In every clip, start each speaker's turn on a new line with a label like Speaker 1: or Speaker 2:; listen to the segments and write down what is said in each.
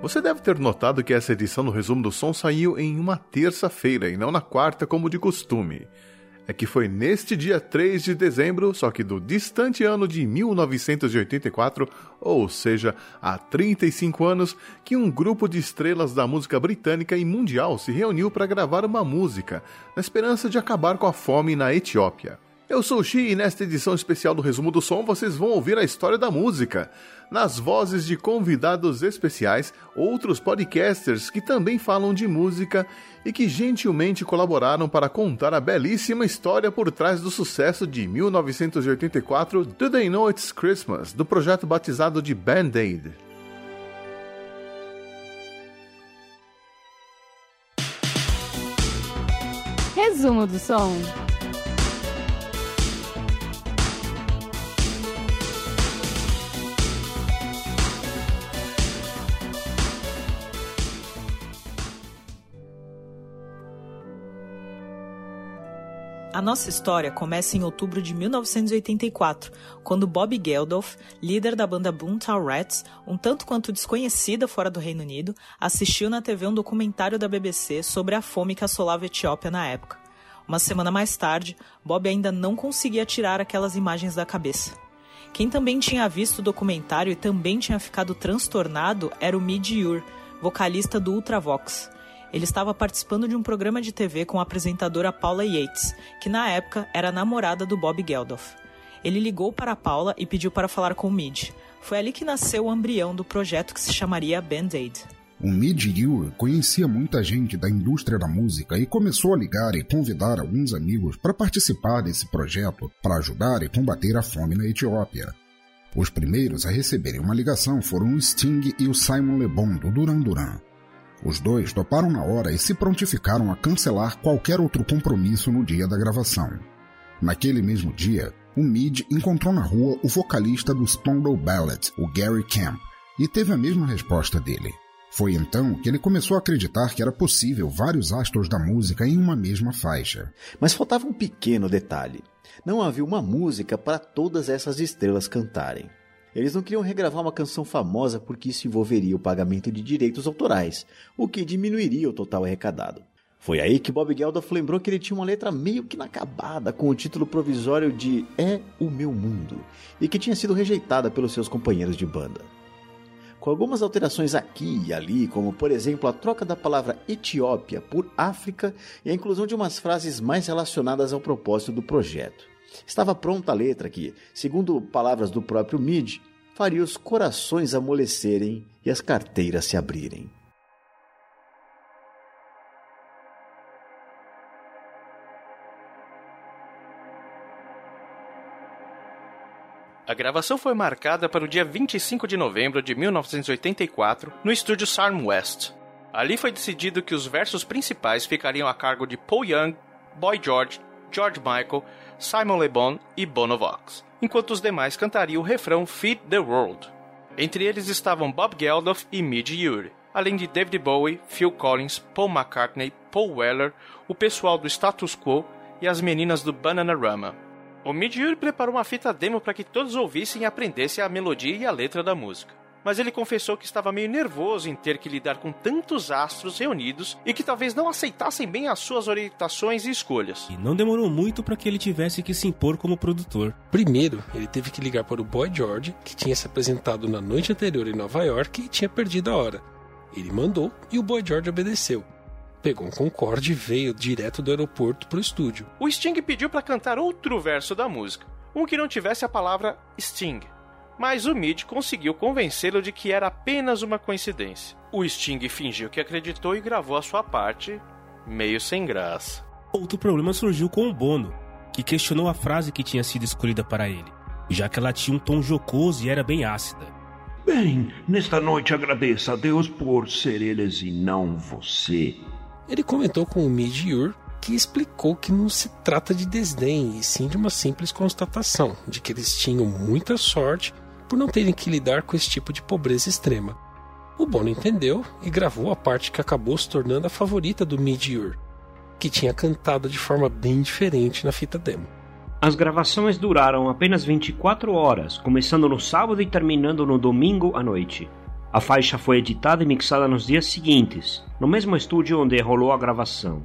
Speaker 1: Você deve ter notado que essa edição do Resumo do Som saiu em uma terça-feira e não na quarta, como de costume. É que foi neste dia 3 de dezembro, só que do distante ano de 1984, ou seja, há 35 anos, que um grupo de estrelas da música britânica e mundial se reuniu para gravar uma música, na esperança de acabar com a fome na Etiópia. Eu sou o Xi e nesta edição especial do Resumo do Som vocês vão ouvir a história da música, nas vozes de convidados especiais, outros podcasters que também falam de música e que gentilmente colaboraram para contar a belíssima história por trás do sucesso de 1984 Do They Know It's Christmas, do projeto batizado de Band-Aid.
Speaker 2: Resumo do som.
Speaker 3: A nossa história começa em outubro de 1984, quando Bob Geldof, líder da banda Boomtown Rats, um tanto quanto desconhecida fora do Reino Unido, assistiu na TV um documentário da BBC sobre a fome que assolava a Etiópia na época. Uma semana mais tarde, Bob ainda não conseguia tirar aquelas imagens da cabeça. Quem também tinha visto o documentário e também tinha ficado transtornado era o Mid Ur, vocalista do Ultravox. Ele estava participando de um programa de TV com a apresentadora Paula Yates, que na época era namorada do Bob Geldof. Ele ligou para Paula e pediu para falar com o Mid. Foi ali que nasceu o embrião do projeto que se chamaria Band-Aid.
Speaker 4: O Mid Ure conhecia muita gente da indústria da música e começou a ligar e convidar alguns amigos para participar desse projeto para ajudar e combater a fome na Etiópia. Os primeiros a receberem uma ligação foram o Sting e o Simon Le Bon do Duran Duran. Os dois toparam na hora e se prontificaram a cancelar qualquer outro compromisso no dia da gravação. Naquele mesmo dia, o Mid encontrou na rua o vocalista do Spandau Ballet, o Gary Camp, e teve a mesma resposta dele. Foi então que ele começou a acreditar que era possível vários astros da música em uma mesma faixa.
Speaker 5: Mas faltava um pequeno detalhe. Não havia uma música para todas essas estrelas cantarem. Eles não queriam regravar uma canção famosa porque isso envolveria o pagamento de direitos autorais, o que diminuiria o total arrecadado. Foi aí que Bob Geldof lembrou que ele tinha uma letra meio que inacabada com o título provisório de É o Meu Mundo e que tinha sido rejeitada pelos seus companheiros de banda. Com algumas alterações aqui e ali, como por exemplo a troca da palavra Etiópia por África e a inclusão de umas frases mais relacionadas ao propósito do projeto. Estava pronta a letra que, segundo palavras do próprio Mid, faria os corações amolecerem e as carteiras se abrirem.
Speaker 6: A gravação foi marcada para o dia 25 de novembro de 1984 no estúdio Sarm West. Ali foi decidido que os versos principais ficariam a cargo de Paul Young, Boy George, George Michael, Simon Le Bon e Bono Vox, enquanto os demais cantariam o refrão Feed the World. Entre eles estavam Bob Geldof e Midge Ure, além de David Bowie, Phil Collins, Paul McCartney, Paul Weller, o pessoal do Status Quo e as meninas do Bananarama. O Midori preparou uma fita demo para que todos ouvissem e aprendessem a melodia e a letra da música. Mas ele confessou que estava meio nervoso em ter que lidar com tantos astros reunidos e que talvez não aceitassem bem as suas orientações e escolhas.
Speaker 7: E não demorou muito para que ele tivesse que se impor como produtor.
Speaker 8: Primeiro, ele teve que ligar para o Boy George, que tinha se apresentado na noite anterior em Nova York e tinha perdido a hora. Ele mandou e o Boy George obedeceu pegou um Concorde e veio direto do aeroporto pro estúdio.
Speaker 6: O Sting pediu para cantar outro verso da música, um que não tivesse a palavra Sting. Mas o Mid conseguiu convencê-lo de que era apenas uma coincidência. O Sting fingiu que acreditou e gravou a sua parte, meio sem graça.
Speaker 7: Outro problema surgiu com o Bono, que questionou a frase que tinha sido escolhida para ele, já que ela tinha um tom jocoso e era bem ácida.
Speaker 9: Bem, nesta noite agradeça a Deus por ser eles e não você.
Speaker 8: Ele comentou com o Midiur que explicou que não se trata de desdém, e sim de uma simples constatação de que eles tinham muita sorte por não terem que lidar com esse tipo de pobreza extrema. O Bono entendeu e gravou a parte que acabou se tornando a favorita do Midiur, que tinha cantado de forma bem diferente na fita demo.
Speaker 10: As gravações duraram apenas 24 horas, começando no sábado e terminando no domingo à noite.
Speaker 9: A faixa foi editada e mixada nos dias seguintes, no mesmo estúdio onde rolou a gravação.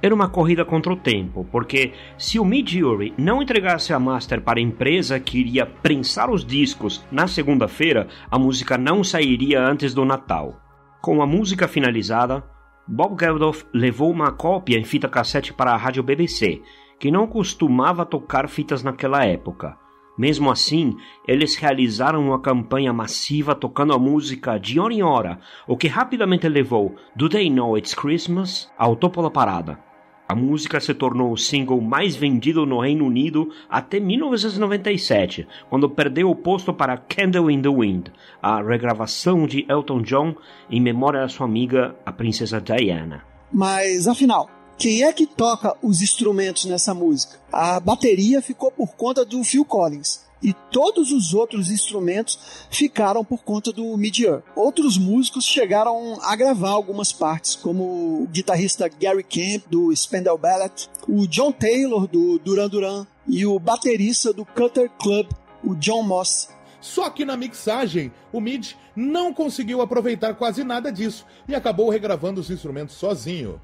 Speaker 9: Era uma corrida contra o tempo, porque se o Mid-Jury não entregasse a master para a empresa que iria prensar os discos na segunda-feira, a música não sairia antes do Natal. Com a música finalizada, Bob Geldof levou uma cópia em fita cassete para a rádio BBC, que não costumava tocar fitas naquela época. Mesmo assim, eles realizaram uma campanha massiva tocando a música de hora em hora, o que rapidamente levou Do They Know It's Christmas ao topo da parada. A música se tornou o single mais vendido no Reino Unido até 1997, quando perdeu o posto para Candle in the Wind, a regravação de Elton John em memória da sua amiga, a princesa Diana.
Speaker 10: Mas afinal, quem é que toca os instrumentos nessa música? A bateria ficou por conta do Phil Collins e todos os outros instrumentos ficaram por conta do Midian. Outros músicos chegaram a gravar algumas partes, como o guitarrista Gary Camp do Spandau Ballet, o John Taylor do Duran Duran e o baterista do Cutter Club, o John Moss.
Speaker 1: Só que na mixagem, o Mid não conseguiu aproveitar quase nada disso e acabou regravando os instrumentos sozinho.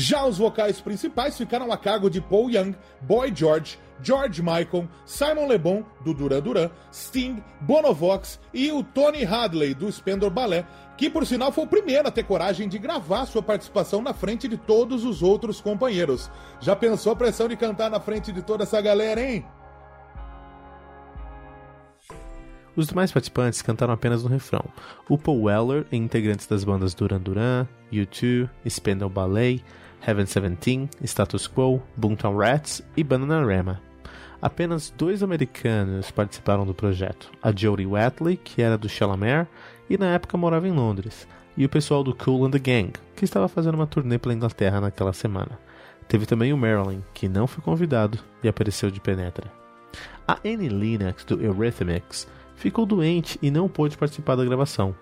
Speaker 1: Já os vocais principais ficaram a cargo de Paul Young, Boy George, George Michael, Simon Le Bon, do Duran Duran, Sting, Bonovox e o Tony Hadley, do Spandau Ballet, que por sinal foi o primeiro a ter coragem de gravar sua participação na frente de todos os outros companheiros. Já pensou a pressão de cantar na frente de toda essa galera, hein?
Speaker 11: Os demais participantes cantaram apenas no refrão. O Paul Weller, integrantes das bandas Duran Duran, U2, Spandau Ballet, Heaven 17, Status Quo, Boomtown Rats e Bananarama. Apenas dois americanos participaram do projeto: a Jodie Watley, que era do Chalamet e na época morava em Londres, e o pessoal do Cool and the Gang, que estava fazendo uma turnê pela Inglaterra naquela semana. Teve também o Marilyn, que não foi convidado e apareceu de penetra. A Annie Lennox do Eurythmics ficou doente e não pôde participar da gravação.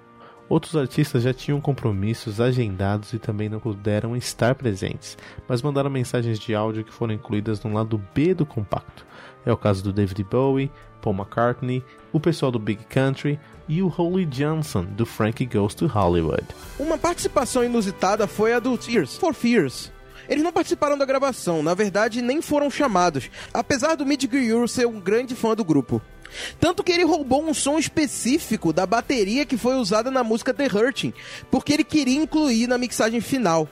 Speaker 11: Outros artistas já tinham compromissos agendados e também não puderam estar presentes, mas mandaram mensagens de áudio que foram incluídas no lado B do compacto. É o caso do David Bowie, Paul McCartney, o pessoal do Big Country e o Holly Johnson do Frankie Goes to Hollywood.
Speaker 12: Uma participação inusitada foi a do Tears for Fears. Eles não participaram da gravação, na verdade nem foram chamados, apesar do Mid ser um grande fã do grupo. Tanto que ele roubou um som específico da bateria que foi usada na música The Hurting, porque ele queria incluir na mixagem final.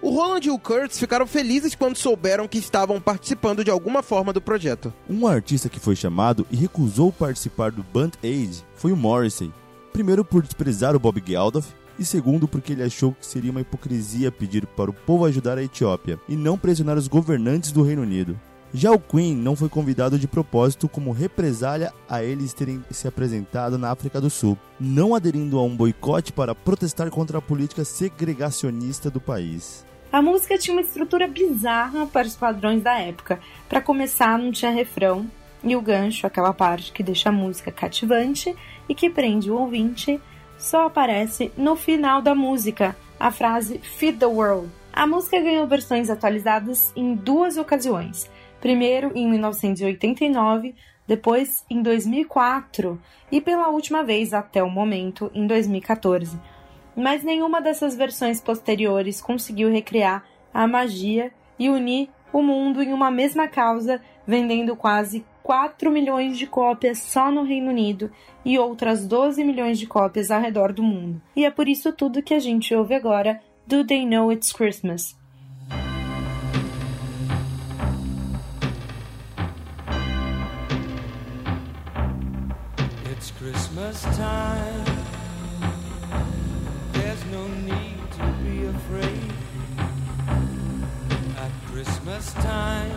Speaker 12: O Roland e o Kurtz ficaram felizes quando souberam que estavam participando de alguma forma do projeto.
Speaker 13: Um artista que foi chamado e recusou participar do Band Aid foi o Morrissey. Primeiro por desprezar o Bob Geldof e segundo porque ele achou que seria uma hipocrisia pedir para o povo ajudar a Etiópia e não pressionar os governantes do Reino Unido. Já o Queen não foi convidado de propósito como represália a eles terem se apresentado na África do Sul, não aderindo a um boicote para protestar contra a política segregacionista do país.
Speaker 2: A música tinha uma estrutura bizarra para os padrões da época. Para começar, não tinha refrão, e o gancho, aquela parte que deixa a música cativante e que prende o ouvinte, só aparece no final da música, a frase Feed the World. A música ganhou versões atualizadas em duas ocasiões primeiro em 1989, depois em 2004 e pela última vez até o momento em 2014. Mas nenhuma dessas versões posteriores conseguiu recriar a magia e unir o mundo em uma mesma causa, vendendo quase 4 milhões de cópias só no Reino Unido e outras 12 milhões de cópias ao redor do mundo. E é por isso tudo que a gente ouve agora do They Know It's Christmas, Christmas time. There's no need to be afraid. At Christmas time,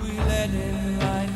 Speaker 2: we let in light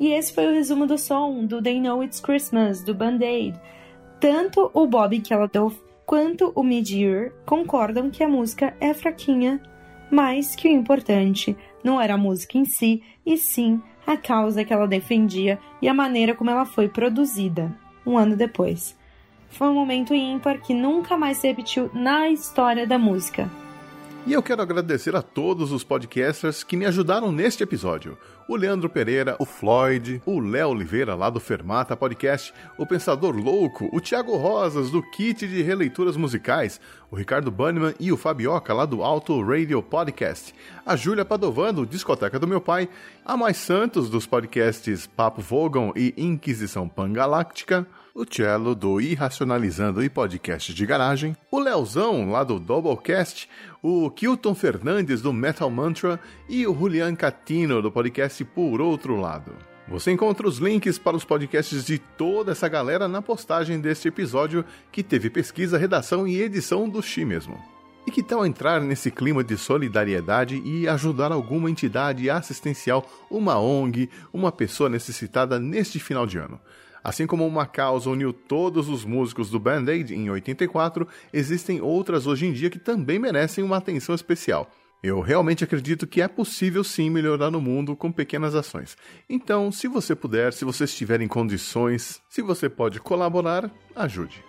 Speaker 2: E esse foi o resumo do som do They Know It's Christmas, do Band-Aid. Tanto o Bob Geldof quanto o Mid-Year concordam que a música é fraquinha, mas que o importante não era a música em si, e sim a causa que ela defendia e a maneira como ela foi produzida, um ano depois. Foi um momento ímpar que nunca mais se repetiu na história da música.
Speaker 1: E eu quero agradecer a todos os podcasters que me ajudaram neste episódio. O Leandro Pereira, o Floyd, o Léo Oliveira lá do Fermata Podcast, o Pensador Louco, o Thiago Rosas do Kit de Releituras Musicais, o Ricardo Banniman e o Fabioca lá do Auto Radio Podcast, a Júlia Padovan do Discoteca do Meu Pai, a Mais Santos dos podcasts Papo Vogon e Inquisição Pangaláctica, o Cello do Irracionalizando e Podcast de Garagem, o Leozão lá do Doublecast, o Kilton Fernandes do Metal Mantra e o Julian Catino do podcast Por Outro Lado. Você encontra os links para os podcasts de toda essa galera na postagem deste episódio que teve pesquisa, redação e edição do Xi mesmo. E que tal entrar nesse clima de solidariedade e ajudar alguma entidade assistencial, uma ONG, uma pessoa necessitada neste final de ano? Assim como uma causa uniu todos os músicos do Band-Aid em 84, existem outras hoje em dia que também merecem uma atenção especial. Eu realmente acredito que é possível sim melhorar o mundo com pequenas ações. Então, se você puder, se você estiver em condições, se você pode colaborar, ajude.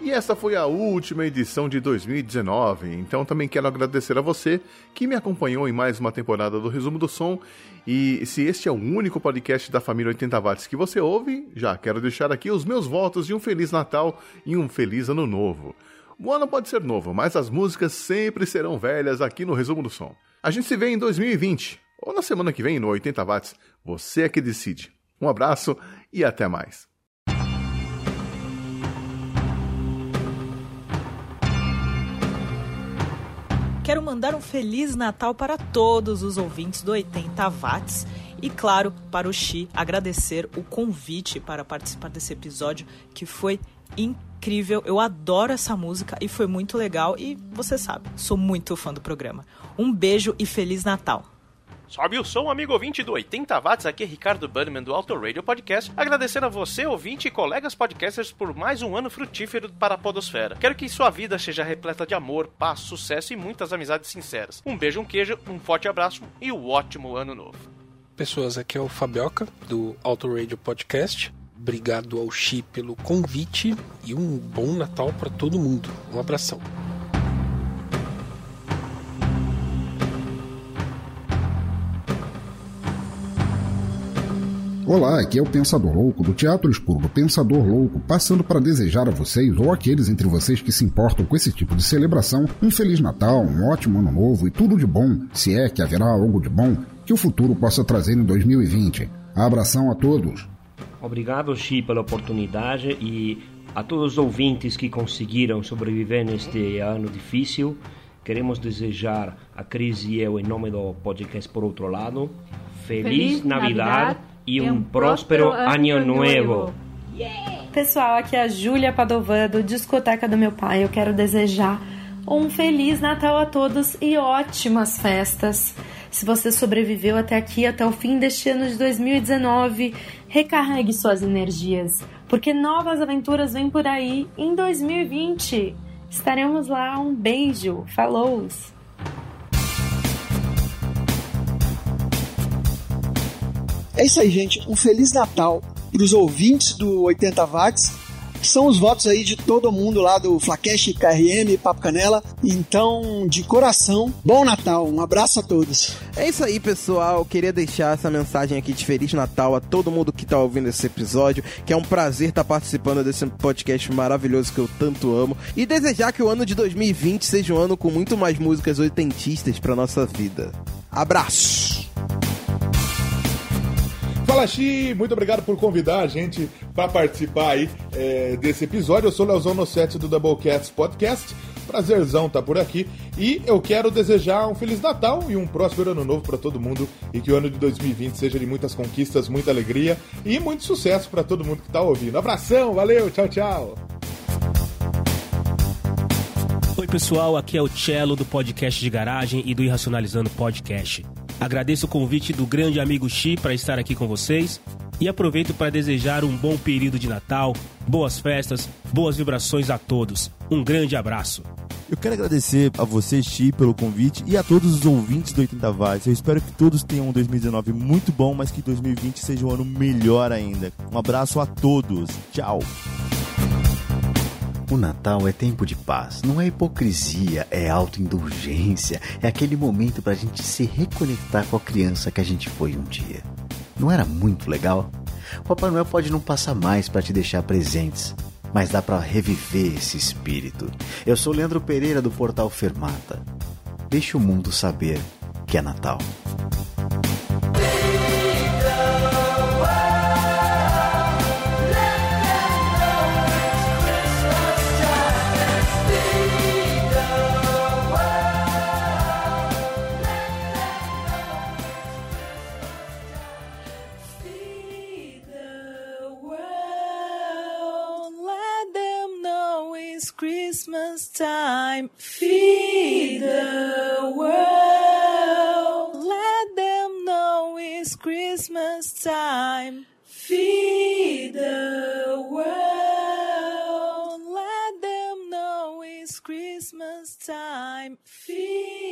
Speaker 1: E essa foi a última edição de 2019, então também quero agradecer a você que me acompanhou em mais uma temporada do Resumo do Som. E se este é o único podcast da família 80 Watts que você ouve, já quero deixar aqui os meus votos de um Feliz Natal e um Feliz Ano Novo. O ano pode ser novo, mas as músicas sempre serão velhas aqui no Resumo do Som. A gente se vê em 2020, ou na semana que vem no 80 Watts. Você é que decide. Um abraço e até mais.
Speaker 3: Quero mandar um Feliz Natal para todos os ouvintes do 80 Watts e, claro, para o Xi agradecer o convite para participar desse episódio que foi incrível. Eu adoro essa música e foi muito legal. E você sabe, sou muito fã do programa. Um beijo e Feliz Natal!
Speaker 6: Sobe o som, amigo ouvinte do 80 Watts, aqui é Ricardo Bannerman do Auto Radio Podcast, agradecendo a você, ouvinte e colegas podcasters por mais um ano frutífero para a podosfera. Quero que sua vida seja repleta de amor, paz, sucesso e muitas amizades sinceras. Um beijo, um queijo, um forte abraço e um ótimo ano novo.
Speaker 8: Pessoas, aqui é o Fabioca do Auto Radio Podcast. Obrigado ao Xi pelo convite e um bom Natal para todo mundo. Um abração.
Speaker 4: Olá, aqui é o Pensador Louco do Teatro Escuro do Pensador Louco, passando para desejar a vocês ou aqueles entre vocês que se importam com esse tipo de celebração um Feliz Natal, um ótimo Ano Novo e tudo de bom, se é que haverá algo de bom que o futuro possa trazer em 2020. Abração a todos.
Speaker 9: Obrigado, Xi, pela oportunidade e a todos os ouvintes que conseguiram sobreviver neste ano difícil. Queremos desejar a Cris e eu, em nome do podcast Por Outro Lado, Feliz,
Speaker 2: Feliz
Speaker 9: Navidad,
Speaker 2: Navidad
Speaker 9: e um, próspero Ano Novo.
Speaker 2: Pessoal, aqui é a Júlia Padovan do Discoteca do Meu Pai. Eu quero desejar um Feliz Natal a todos e ótimas festas. Se você sobreviveu até aqui, até o fim deste ano de 2019, recarregue suas energias, porque novas aventuras vêm por aí em 2020. Estaremos lá. Um beijo. Falou!
Speaker 10: É isso aí, gente. Um Feliz Natal para os ouvintes do 80 Watts. São os votos aí de todo mundo lá do Flacash, KRM, Papo Canela. Então, de coração, bom Natal. Um abraço a todos.
Speaker 12: É isso aí, pessoal. Queria deixar essa mensagem aqui de Feliz Natal a todo mundo que tá ouvindo esse episódio, que é um prazer estar participando desse podcast maravilhoso que eu tanto amo. E desejar que o ano de 2020 seja um ano com muito mais músicas oitentistas pra nossa vida. Abraço!
Speaker 14: Fala Xi, muito obrigado por convidar a gente para participar aí é, desse episódio. Eu sou o Leozão Nossetti do Doublecats Podcast. Prazerzão tá por aqui. E eu quero desejar um Feliz Natal e um próspero ano novo para todo mundo. E que o ano de 2020 seja de muitas conquistas, muita alegria e muito sucesso para todo mundo que está ouvindo. Abração, valeu, tchau, tchau.
Speaker 7: Oi, pessoal, aqui é o Cello do podcast de garagem e do Irracionalizando Podcast. Agradeço o convite do grande amigo Xi para estar aqui com vocês E aproveito para desejar um bom período de Natal, boas festas, boas vibrações a todos. Um grande abraço.
Speaker 13: Eu quero agradecer a você, Chi, pelo convite e a todos os ouvintes do 80 Watts. Eu espero que todos tenham um 2019 muito bom, mas que 2020 seja um ano melhor ainda. Um abraço a todos. Tchau.
Speaker 5: O Natal é tempo de paz, não é hipocrisia, é autoindulgência, é aquele momento para a gente se reconectar com a criança que a gente foi um dia. Não era muito legal? O Papai Noel pode não passar mais para te deixar presentes, mas dá para reviver esse espírito. Eu sou Leandro Pereira do Portal Fermata. Deixe o mundo saber que é Natal.
Speaker 3: Christmas time. Feed the world. Let them know it's Christmas time. Feed the world. Let them know it's Christmas time. Feed